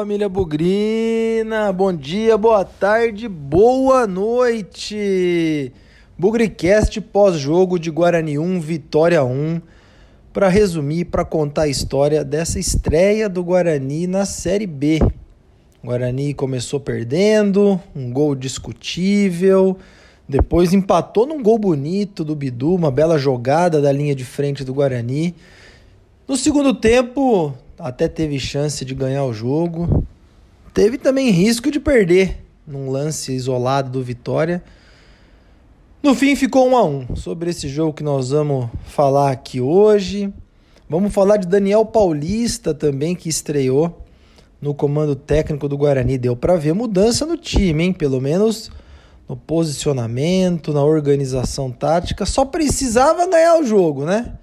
família Bugrina! Bom dia, boa tarde, boa noite! Bugricast pós-jogo de Guarani 1, Vitória 1. Para resumir, para contar a história dessa estreia do Guarani na Série B. O Guarani começou perdendo, um gol discutível, depois empatou num gol bonito do Bidu, uma bela jogada da linha de frente do Guarani. No segundo tempo, até teve chance de ganhar o jogo. Teve também risco de perder num lance isolado do Vitória. No fim ficou um a um. Sobre esse jogo que nós vamos falar aqui hoje. Vamos falar de Daniel Paulista também que estreou no comando técnico do Guarani. Deu para ver mudança no time, hein? Pelo menos no posicionamento, na organização tática. Só precisava ganhar o jogo, né?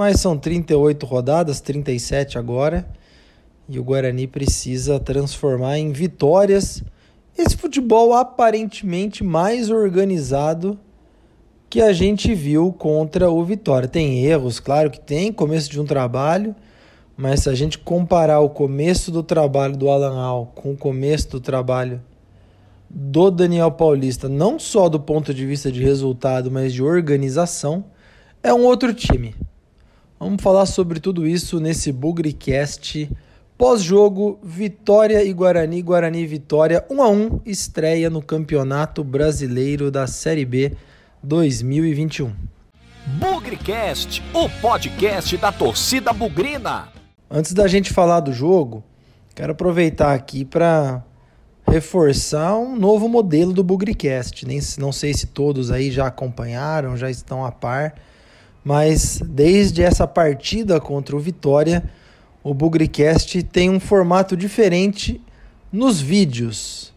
Mas são 38 rodadas, 37 agora, e o Guarani precisa transformar em vitórias esse futebol aparentemente mais organizado que a gente viu contra o Vitória. Tem erros, claro que tem, começo de um trabalho, mas se a gente comparar o começo do trabalho do Alan Al com o começo do trabalho do Daniel Paulista, não só do ponto de vista de resultado, mas de organização, é um outro time. Vamos falar sobre tudo isso nesse Bugricast. Pós-jogo, Vitória e Guarani, Guarani e Vitória, 1 a 1, estreia no Campeonato Brasileiro da Série B 2021. Bugricast, o podcast da torcida bugrina. Antes da gente falar do jogo, quero aproveitar aqui para reforçar um novo modelo do Bugricast. Nem, não sei se todos aí já acompanharam, já estão a par mas desde essa partida contra o Vitória, o Bugricast tem um formato diferente nos vídeos.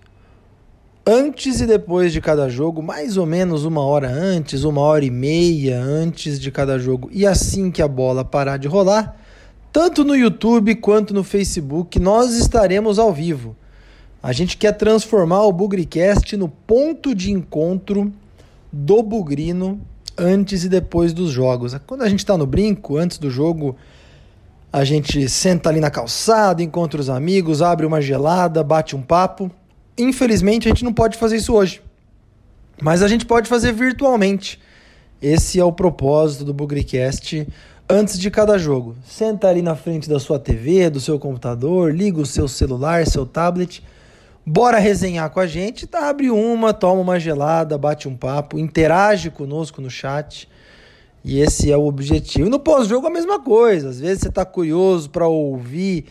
Antes e depois de cada jogo, mais ou menos uma hora antes, uma hora e meia antes de cada jogo, e assim que a bola parar de rolar, tanto no YouTube quanto no Facebook, nós estaremos ao vivo. A gente quer transformar o Bugricast no ponto de encontro do Bugrino antes e depois dos jogos. Quando a gente está no brinco, antes do jogo, a gente senta ali na calçada, encontra os amigos, abre uma gelada, bate um papo. Infelizmente, a gente não pode fazer isso hoje. Mas a gente pode fazer virtualmente. Esse é o propósito do Bugricast antes de cada jogo. Senta ali na frente da sua TV, do seu computador, liga o seu celular, seu tablet Bora resenhar com a gente, tá? Abre uma, toma uma gelada, bate um papo, interage conosco no chat. E esse é o objetivo. No pós-jogo a mesma coisa. Às vezes você está curioso para ouvir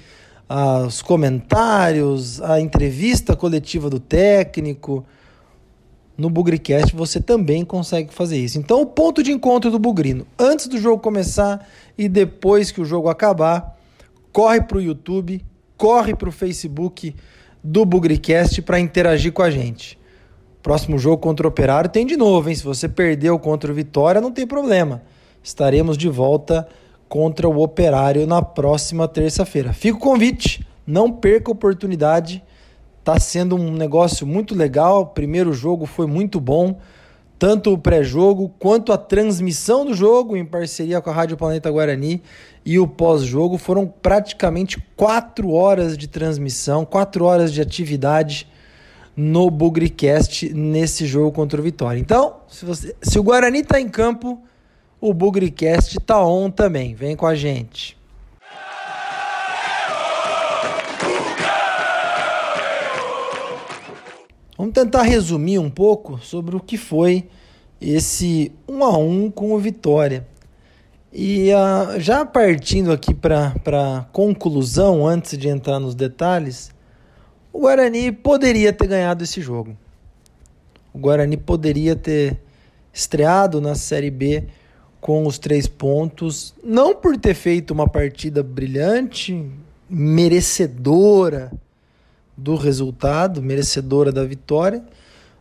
ah, os comentários, a entrevista coletiva do técnico. No Bugricast você também consegue fazer isso. Então, o ponto de encontro do Bugrino, antes do jogo começar e depois que o jogo acabar, corre para o YouTube, corre para o Facebook do Bugricast para interagir com a gente. Próximo jogo contra o Operário tem de novo, hein? Se você perdeu contra o Vitória, não tem problema. Estaremos de volta contra o Operário na próxima terça-feira. Fica o convite, não perca a oportunidade. Tá sendo um negócio muito legal. O primeiro jogo foi muito bom tanto o pré-jogo quanto a transmissão do jogo em parceria com a Rádio Planeta Guarani e o pós-jogo foram praticamente quatro horas de transmissão, quatro horas de atividade no Bugricast nesse jogo contra o Vitória. Então, se, você, se o Guarani está em campo, o Bugricast está on também. Vem com a gente. Vamos tentar resumir um pouco sobre o que foi esse 1 a 1 com o Vitória. E uh, já partindo aqui para conclusão, antes de entrar nos detalhes, o Guarani poderia ter ganhado esse jogo. O Guarani poderia ter estreado na Série B com os três pontos, não por ter feito uma partida brilhante, merecedora do resultado, merecedora da vitória,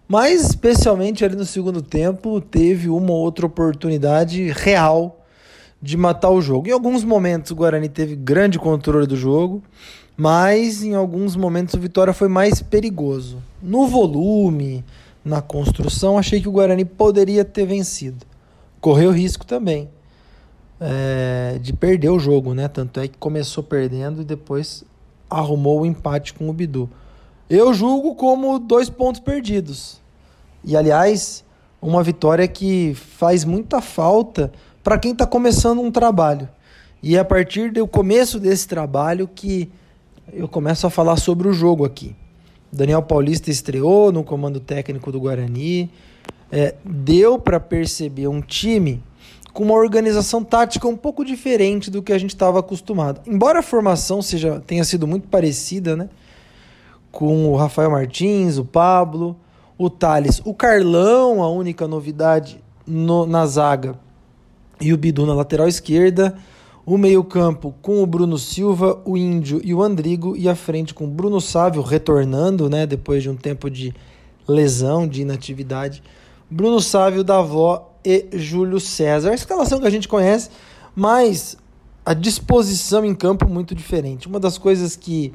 mas especialmente ali no segundo tempo teve uma outra oportunidade real de matar o jogo. Em alguns momentos o Guarani teve grande controle do jogo, mas em alguns momentos o Vitória foi mais perigoso. No volume, na construção, achei que o Guarani poderia ter vencido. Correu risco também é, de perder o jogo, né? Tanto é que começou perdendo e depois arrumou o empate com o Bidu. Eu julgo como dois pontos perdidos. E aliás, uma vitória que faz muita falta para quem está começando um trabalho. E é a partir do começo desse trabalho que eu começo a falar sobre o jogo aqui. Daniel Paulista estreou no comando técnico do Guarani. É, deu para perceber um time com uma organização tática um pouco diferente do que a gente estava acostumado. Embora a formação seja tenha sido muito parecida, né? Com o Rafael Martins, o Pablo, o Thales, o Carlão, a única novidade no, na zaga, e o Bidu na lateral esquerda. O meio-campo com o Bruno Silva, o Índio e o Andrigo, e a frente com o Bruno Sávio retornando, né, depois de um tempo de lesão, de inatividade. Bruno Sávio, Davó e Júlio César. A escalação que a gente conhece, mas a disposição em campo muito diferente. Uma das coisas que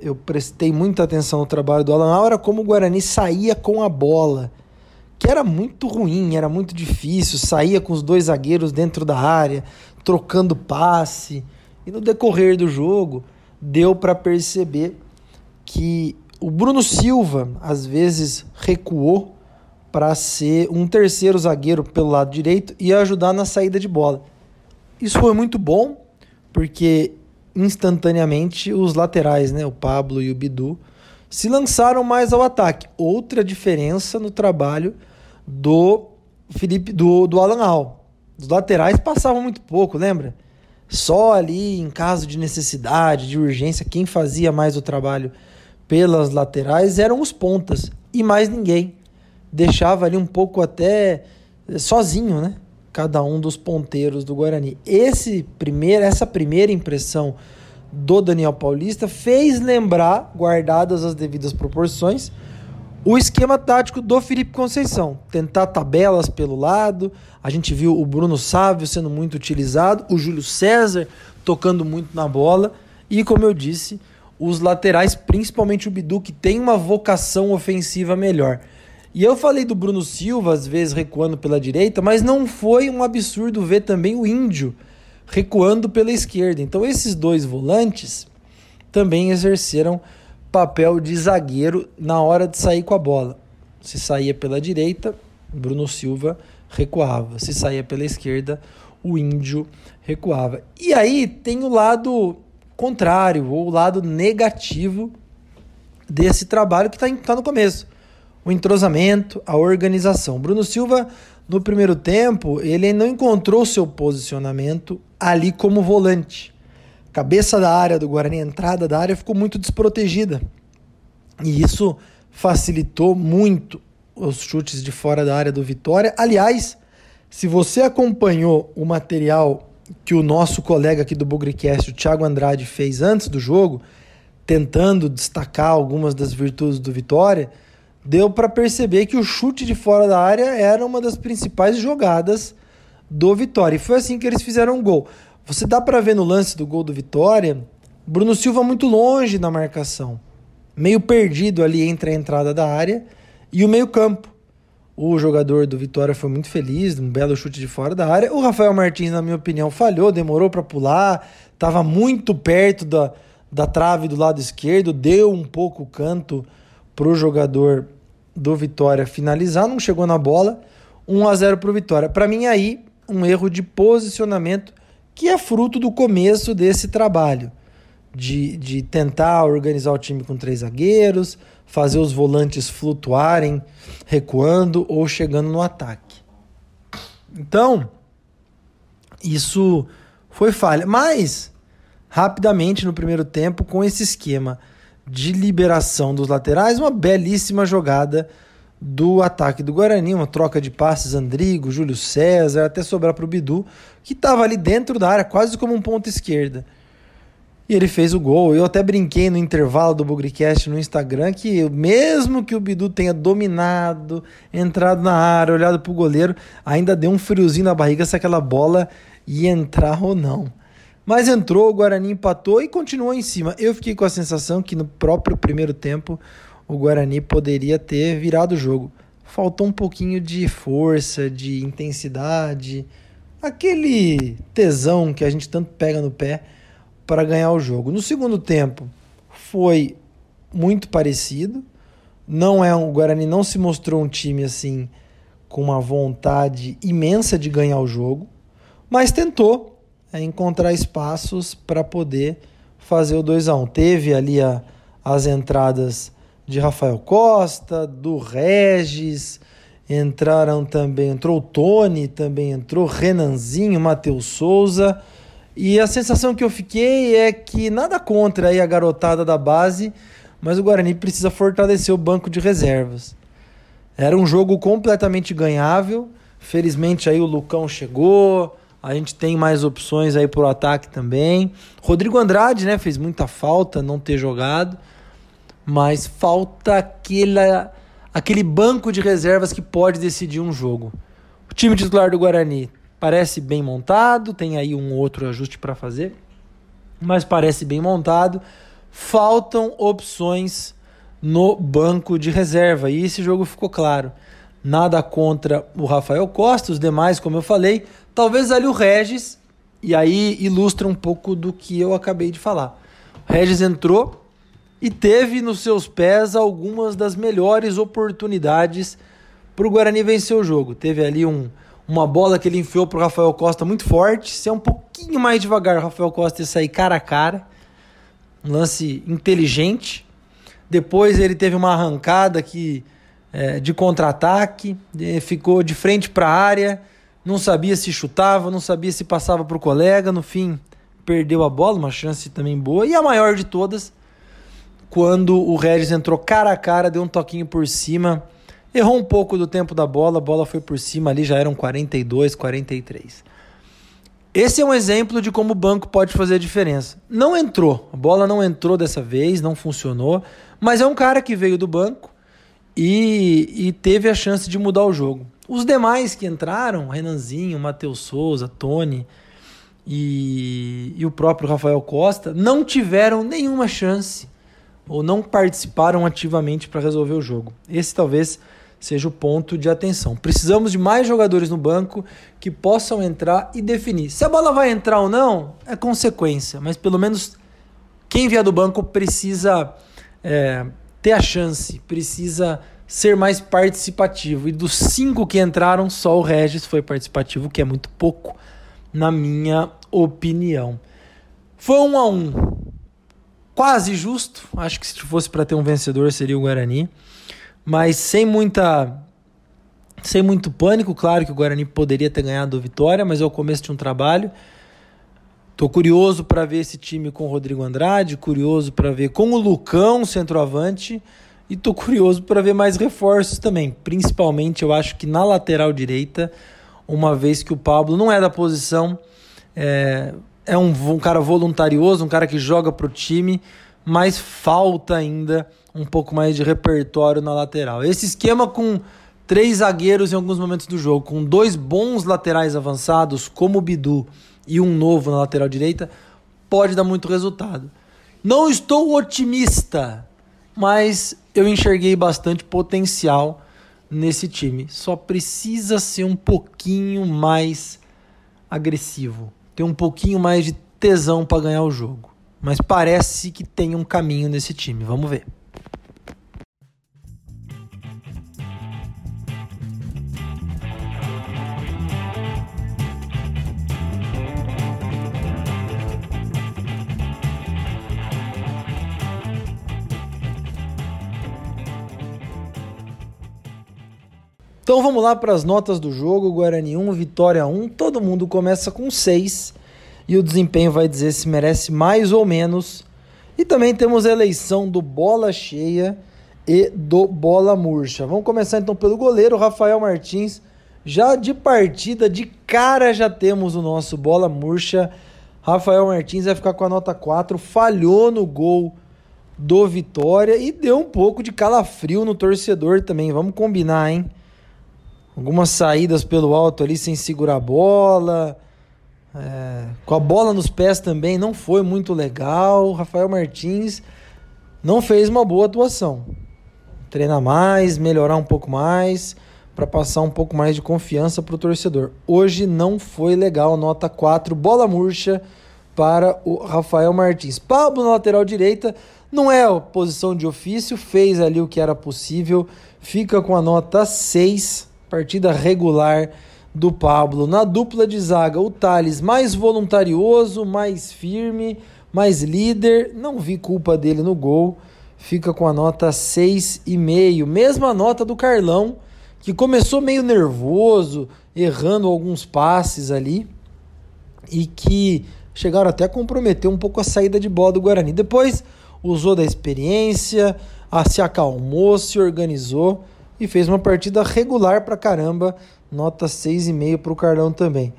eu prestei muita atenção no trabalho do Alan era como o Guarani saía com a bola, que era muito ruim, era muito difícil, saía com os dois zagueiros dentro da área, trocando passe. E no decorrer do jogo, deu para perceber que o Bruno Silva às vezes recuou para ser um terceiro zagueiro pelo lado direito e ajudar na saída de bola. Isso foi muito bom, porque instantaneamente os laterais, né, o Pablo e o Bidu, se lançaram mais ao ataque. Outra diferença no trabalho do Felipe do, do Alan Al. Os laterais passavam muito pouco, lembra? Só ali em caso de necessidade, de urgência, quem fazia mais o trabalho pelas laterais eram os pontas e mais ninguém. Deixava ali um pouco até sozinho, né? cada um dos ponteiros do Guarani. Esse primeiro, essa primeira impressão do Daniel Paulista fez lembrar, guardadas as devidas proporções, o esquema tático do Felipe Conceição. Tentar tabelas pelo lado. A gente viu o Bruno Sávio sendo muito utilizado, o Júlio César tocando muito na bola. E, como eu disse, os laterais, principalmente o Bidu, que tem uma vocação ofensiva melhor. E eu falei do Bruno Silva, às vezes recuando pela direita, mas não foi um absurdo ver também o Índio recuando pela esquerda. Então, esses dois volantes também exerceram papel de zagueiro na hora de sair com a bola. Se saía pela direita, Bruno Silva recuava. Se saía pela esquerda, o Índio recuava. E aí tem o lado contrário, ou o lado negativo desse trabalho que está tá no começo o entrosamento, a organização. Bruno Silva, no primeiro tempo, ele não encontrou seu posicionamento ali como volante. Cabeça da área do Guarani, entrada da área ficou muito desprotegida. E isso facilitou muito os chutes de fora da área do Vitória. Aliás, se você acompanhou o material que o nosso colega aqui do Bugricast, o Thiago Andrade, fez antes do jogo, tentando destacar algumas das virtudes do Vitória, deu para perceber que o chute de fora da área era uma das principais jogadas do Vitória. E foi assim que eles fizeram o gol. Você dá para ver no lance do gol do Vitória, Bruno Silva muito longe na marcação, meio perdido ali entre a entrada da área e o meio-campo. O jogador do Vitória foi muito feliz, um belo chute de fora da área. O Rafael Martins, na minha opinião, falhou, demorou para pular, estava muito perto da, da trave do lado esquerdo, deu um pouco o canto para o jogador do Vitória finalizar, não chegou na bola, 1 a 0 para o Vitória. Para mim aí um erro de posicionamento que é fruto do começo desse trabalho de, de tentar organizar o time com três zagueiros, fazer os volantes flutuarem, recuando ou chegando no ataque. Então, isso foi falha. Mas, rapidamente no primeiro tempo, com esse esquema de liberação dos laterais, uma belíssima jogada do ataque do Guarani, uma troca de passes, Andrigo, Júlio César, até sobrar para o Bidu, que estava ali dentro da área, quase como um ponto esquerda. E ele fez o gol. Eu até brinquei no intervalo do Bugricast no Instagram que mesmo que o Bidu tenha dominado, entrado na área, olhado para o goleiro, ainda deu um friozinho na barriga se aquela bola ia entrar ou não. Mas entrou, o Guarani empatou e continuou em cima. Eu fiquei com a sensação que no próprio primeiro tempo o Guarani poderia ter virado o jogo. Faltou um pouquinho de força, de intensidade, aquele tesão que a gente tanto pega no pé para ganhar o jogo. No segundo tempo, foi muito parecido. Não é um, o Guarani não se mostrou um time assim com uma vontade imensa de ganhar o jogo, mas tentou é, encontrar espaços para poder fazer o 2 a 1. Teve ali a, as entradas de Rafael Costa, do Regis, entraram também, entrou o Tony, também entrou Renanzinho, Matheus Souza. E a sensação que eu fiquei é que nada contra aí a garotada da base, mas o Guarani precisa fortalecer o banco de reservas. Era um jogo completamente ganhável. Felizmente aí o Lucão chegou, a gente tem mais opções aí pro ataque também. Rodrigo Andrade, né, fez muita falta não ter jogado mas falta aquela, aquele banco de reservas que pode decidir um jogo. O time titular do Guarani parece bem montado, tem aí um outro ajuste para fazer, mas parece bem montado. Faltam opções no banco de reserva e esse jogo ficou claro. Nada contra o Rafael Costa, os demais, como eu falei, talvez ali o Regis, e aí ilustra um pouco do que eu acabei de falar. O Regis entrou e teve nos seus pés algumas das melhores oportunidades para o Guarani vencer o jogo. Teve ali um, uma bola que ele enfiou para o Rafael Costa muito forte. Se é um pouquinho mais devagar, o Rafael Costa ia sair cara a cara. Um lance inteligente. Depois ele teve uma arrancada que, é, de contra-ataque, ficou de frente para a área, não sabia se chutava, não sabia se passava para o colega. No fim, perdeu a bola, uma chance também boa. E a maior de todas quando o Regis entrou cara a cara, deu um toquinho por cima, errou um pouco do tempo da bola, a bola foi por cima ali, já eram 42, 43. Esse é um exemplo de como o banco pode fazer a diferença. Não entrou, a bola não entrou dessa vez, não funcionou, mas é um cara que veio do banco e, e teve a chance de mudar o jogo. Os demais que entraram, Renanzinho, Matheus Souza, Tony e, e o próprio Rafael Costa, não tiveram nenhuma chance ou não participaram ativamente para resolver o jogo. Esse talvez seja o ponto de atenção. Precisamos de mais jogadores no banco que possam entrar e definir. Se a bola vai entrar ou não, é consequência, mas pelo menos quem vier do banco precisa é, ter a chance, precisa ser mais participativo. E dos cinco que entraram, só o Regis foi participativo, que é muito pouco, na minha opinião. Foi um a um quase justo. Acho que se fosse para ter um vencedor seria o Guarani, mas sem muita sem muito pânico, claro que o Guarani poderia ter ganhado a vitória, mas é o começo de um trabalho. Tô curioso para ver esse time com o Rodrigo Andrade, curioso para ver com o Lucão, centroavante, e tô curioso para ver mais reforços também. Principalmente, eu acho que na lateral direita, uma vez que o Pablo não é da posição, é, é um, um cara voluntarioso, um cara que joga para o time, mas falta ainda um pouco mais de repertório na lateral. Esse esquema com três zagueiros em alguns momentos do jogo, com dois bons laterais avançados, como o Bidu e um novo na lateral direita, pode dar muito resultado. Não estou otimista, mas eu enxerguei bastante potencial nesse time. Só precisa ser um pouquinho mais agressivo ter um pouquinho mais de tesão para ganhar o jogo. Mas parece que tem um caminho nesse time. Vamos ver. Então vamos lá para as notas do jogo. Guarani 1, Vitória 1. Todo mundo começa com 6 e o desempenho vai dizer se merece mais ou menos. E também temos a eleição do bola cheia e do bola murcha. Vamos começar então pelo goleiro Rafael Martins. Já de partida, de cara já temos o nosso bola murcha. Rafael Martins vai ficar com a nota 4, falhou no gol do Vitória e deu um pouco de calafrio no torcedor também. Vamos combinar, hein? Algumas saídas pelo alto ali sem segurar a bola. É, com a bola nos pés também não foi muito legal. Rafael Martins não fez uma boa atuação. Treinar mais, melhorar um pouco mais, para passar um pouco mais de confiança para o torcedor. Hoje não foi legal, nota 4, bola murcha para o Rafael Martins. Pablo na lateral direita Não é posição de ofício, fez ali o que era possível, fica com a nota 6, partida regular do Pablo. Na dupla de zaga, o Thales mais voluntarioso, mais firme, mais líder. Não vi culpa dele no gol. Fica com a nota 6,5. Mesma nota do Carlão, que começou meio nervoso, errando alguns passes ali. E que chegaram até a comprometer um pouco a saída de bola do Guarani. Depois usou da experiência, se acalmou, se organizou e fez uma partida regular pra caramba nota 6,5 para o Carlão também.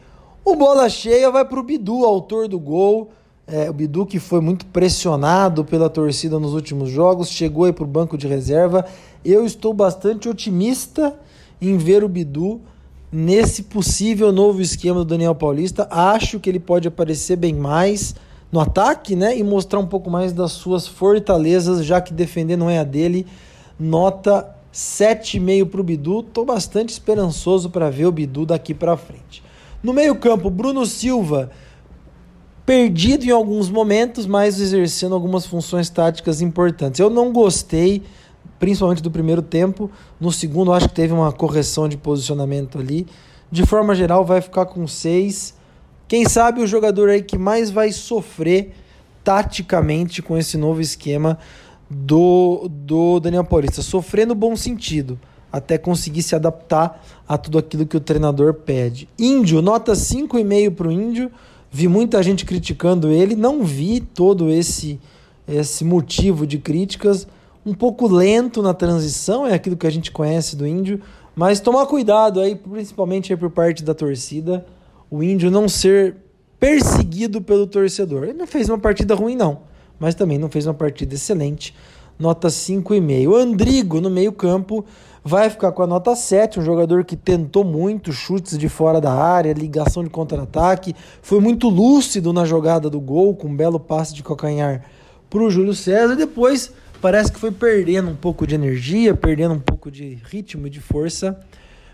O bola cheia vai para o Bidu, autor do gol. É, o Bidu que foi muito pressionado pela torcida nos últimos jogos, chegou aí para o banco de reserva. Eu estou bastante otimista em ver o Bidu nesse possível novo esquema do Daniel Paulista. Acho que ele pode aparecer bem mais no ataque, né? E mostrar um pouco mais das suas fortalezas, já que defender não é a dele. Nota 7,5 para o Bidu. Estou bastante esperançoso para ver o Bidu daqui para frente. No meio-campo, Bruno Silva, perdido em alguns momentos, mas exercendo algumas funções táticas importantes. Eu não gostei, principalmente do primeiro tempo. No segundo, acho que teve uma correção de posicionamento ali. De forma geral, vai ficar com 6. Quem sabe o jogador aí que mais vai sofrer taticamente com esse novo esquema do, do Daniel Paulista, sofrer no bom sentido, até conseguir se adaptar a tudo aquilo que o treinador pede. Índio, nota 5,5 para o Índio. Vi muita gente criticando ele, não vi todo esse, esse motivo de críticas. Um pouco lento na transição, é aquilo que a gente conhece do Índio, mas tomar cuidado aí, principalmente aí por parte da torcida, o Índio não ser perseguido pelo torcedor. Ele não fez uma partida ruim, não mas também não fez uma partida excelente. Nota 5,5. Andrigo, no meio-campo, vai ficar com a nota 7, um jogador que tentou muito chutes de fora da área, ligação de contra-ataque, foi muito lúcido na jogada do gol, com um belo passe de calcanhar para o Júlio César. Depois parece que foi perdendo um pouco de energia, perdendo um pouco de ritmo e de força.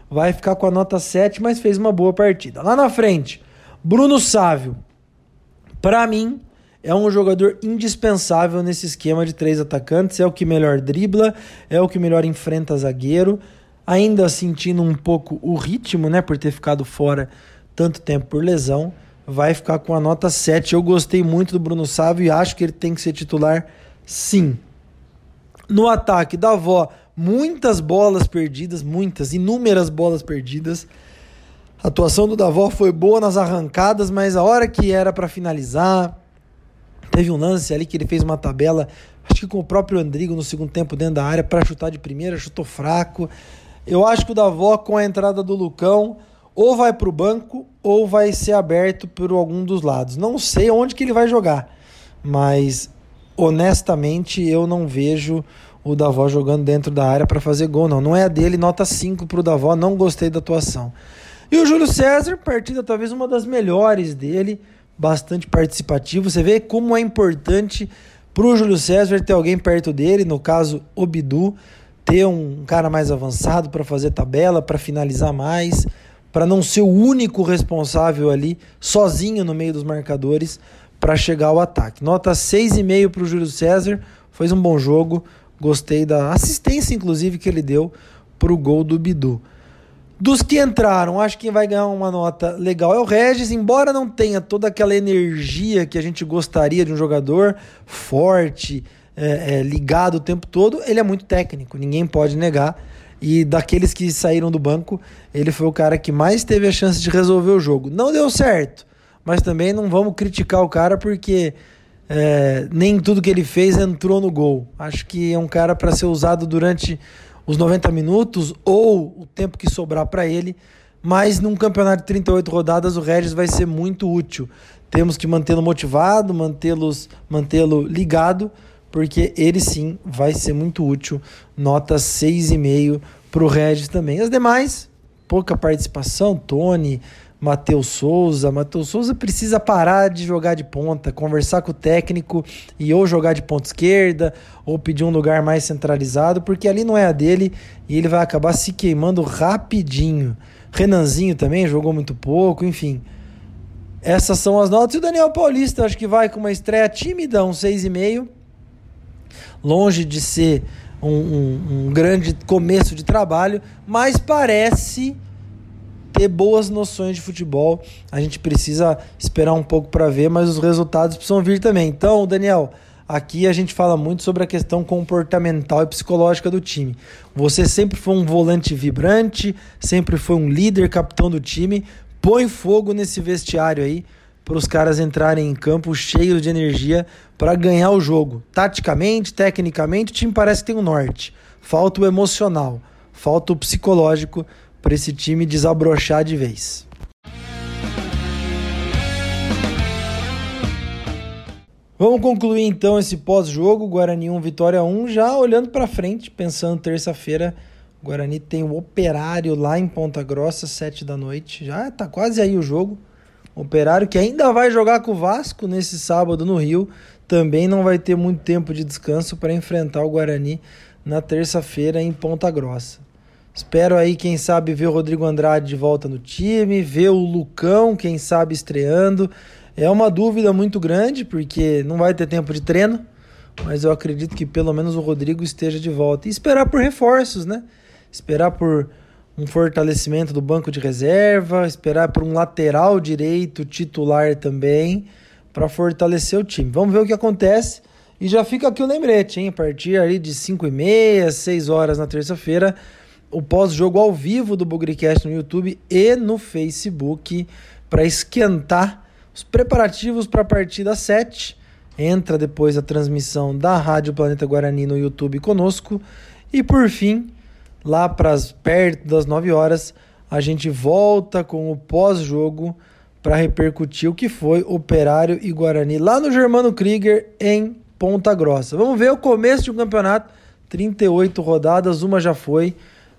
Vai ficar com a nota 7, mas fez uma boa partida. Lá na frente, Bruno Sávio. Para mim, é um jogador indispensável nesse esquema de três atacantes. É o que melhor dribla, é o que melhor enfrenta zagueiro. Ainda sentindo um pouco o ritmo, né, por ter ficado fora tanto tempo por lesão, vai ficar com a nota 7. Eu gostei muito do Bruno Sávio e acho que ele tem que ser titular sim. No ataque da avó, muitas bolas perdidas, muitas, inúmeras bolas perdidas. A atuação do Davó foi boa nas arrancadas, mas a hora que era para finalizar, Teve um lance ali que ele fez uma tabela, acho que com o próprio Andrigo no segundo tempo dentro da área para chutar de primeira, chutou fraco. Eu acho que o Davó com a entrada do Lucão ou vai para o banco ou vai ser aberto por algum dos lados. Não sei onde que ele vai jogar, mas honestamente eu não vejo o Davó jogando dentro da área para fazer gol, não. Não é a dele, nota 5 para o Davó, não gostei da atuação. E o Júlio César, partida talvez uma das melhores dele bastante participativo. Você vê como é importante para o Júlio César ter alguém perto dele, no caso o Bidu, ter um cara mais avançado para fazer tabela, para finalizar mais, para não ser o único responsável ali, sozinho no meio dos marcadores, para chegar ao ataque. Nota 6,5 para o Júlio César, foi um bom jogo, gostei da assistência, inclusive, que ele deu para o gol do Bidu. Dos que entraram, acho que quem vai ganhar uma nota legal é o Regis, embora não tenha toda aquela energia que a gente gostaria de um jogador forte, é, é, ligado o tempo todo, ele é muito técnico, ninguém pode negar. E daqueles que saíram do banco, ele foi o cara que mais teve a chance de resolver o jogo. Não deu certo, mas também não vamos criticar o cara porque é, nem tudo que ele fez entrou no gol. Acho que é um cara para ser usado durante os 90 minutos ou o tempo que sobrar para ele, mas num campeonato de 38 rodadas o Regis vai ser muito útil. Temos que mantê-lo motivado, mantê-lo ligado, porque ele sim vai ser muito útil. Nota 6,5 para o Regis também. As demais, pouca participação, Tony, Matheus Souza. Matheus Souza precisa parar de jogar de ponta, conversar com o técnico e ou jogar de ponta esquerda ou pedir um lugar mais centralizado, porque ali não é a dele e ele vai acabar se queimando rapidinho. Renanzinho também jogou muito pouco, enfim. Essas são as notas. E o Daniel Paulista, acho que vai com uma estreia tímida, um 6,5. longe de ser um, um, um grande começo de trabalho, mas parece ter boas noções de futebol. A gente precisa esperar um pouco para ver, mas os resultados precisam vir também. Então, Daniel, aqui a gente fala muito sobre a questão comportamental e psicológica do time. Você sempre foi um volante vibrante, sempre foi um líder, capitão do time. Põe fogo nesse vestiário aí para os caras entrarem em campo cheios de energia para ganhar o jogo. Taticamente, tecnicamente, o time parece que tem um norte. Falta o emocional, falta o psicológico para esse time desabrochar de vez. Vamos concluir então esse pós-jogo, Guarani 1, Vitória 1, já olhando para frente, pensando terça-feira, Guarani tem o Operário lá em Ponta Grossa, 7 da noite. Já tá quase aí o jogo. Operário que ainda vai jogar com o Vasco nesse sábado no Rio, também não vai ter muito tempo de descanso para enfrentar o Guarani na terça-feira em Ponta Grossa. Espero aí, quem sabe, ver o Rodrigo Andrade de volta no time, ver o Lucão, quem sabe, estreando. É uma dúvida muito grande, porque não vai ter tempo de treino, mas eu acredito que pelo menos o Rodrigo esteja de volta. E esperar por reforços, né? Esperar por um fortalecimento do banco de reserva, esperar por um lateral direito titular também, para fortalecer o time. Vamos ver o que acontece. E já fica aqui o lembrete, hein? A partir ali de 5 e meia, 6 horas na terça-feira, o pós-jogo ao vivo do Bugrecast no YouTube e no Facebook para esquentar os preparativos para a partida 7. Entra depois a transmissão da Rádio Planeta Guarani no YouTube conosco. E por fim, lá para perto das 9 horas, a gente volta com o pós-jogo para repercutir o que foi Operário e Guarani lá no Germano Krieger em Ponta Grossa. Vamos ver o começo de um campeonato, 38 rodadas, uma já foi.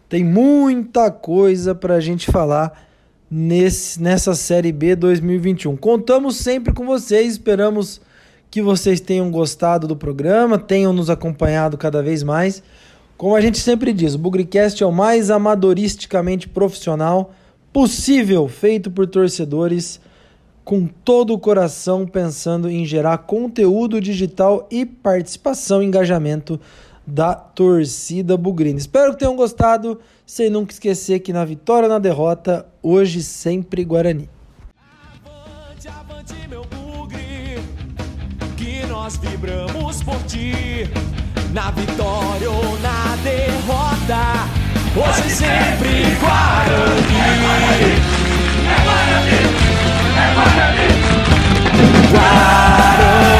Tem muita coisa para a gente falar nesse, nessa Série B 2021. Contamos sempre com vocês, esperamos que vocês tenham gostado do programa, tenham nos acompanhado cada vez mais. Como a gente sempre diz, o Bugricast é o mais amadoristicamente profissional possível, feito por torcedores com todo o coração pensando em gerar conteúdo digital e participação, engajamento da torcida bugrina. Espero que tenham gostado, sem nunca esquecer que na vitória ou na derrota, hoje sempre Guarani. Avante, avante, meu bugre, que nós vibramos por ti, na vitória ou na derrota, hoje sempre Guarani. É Guarani, é Guarani, é Guarani. Guarani.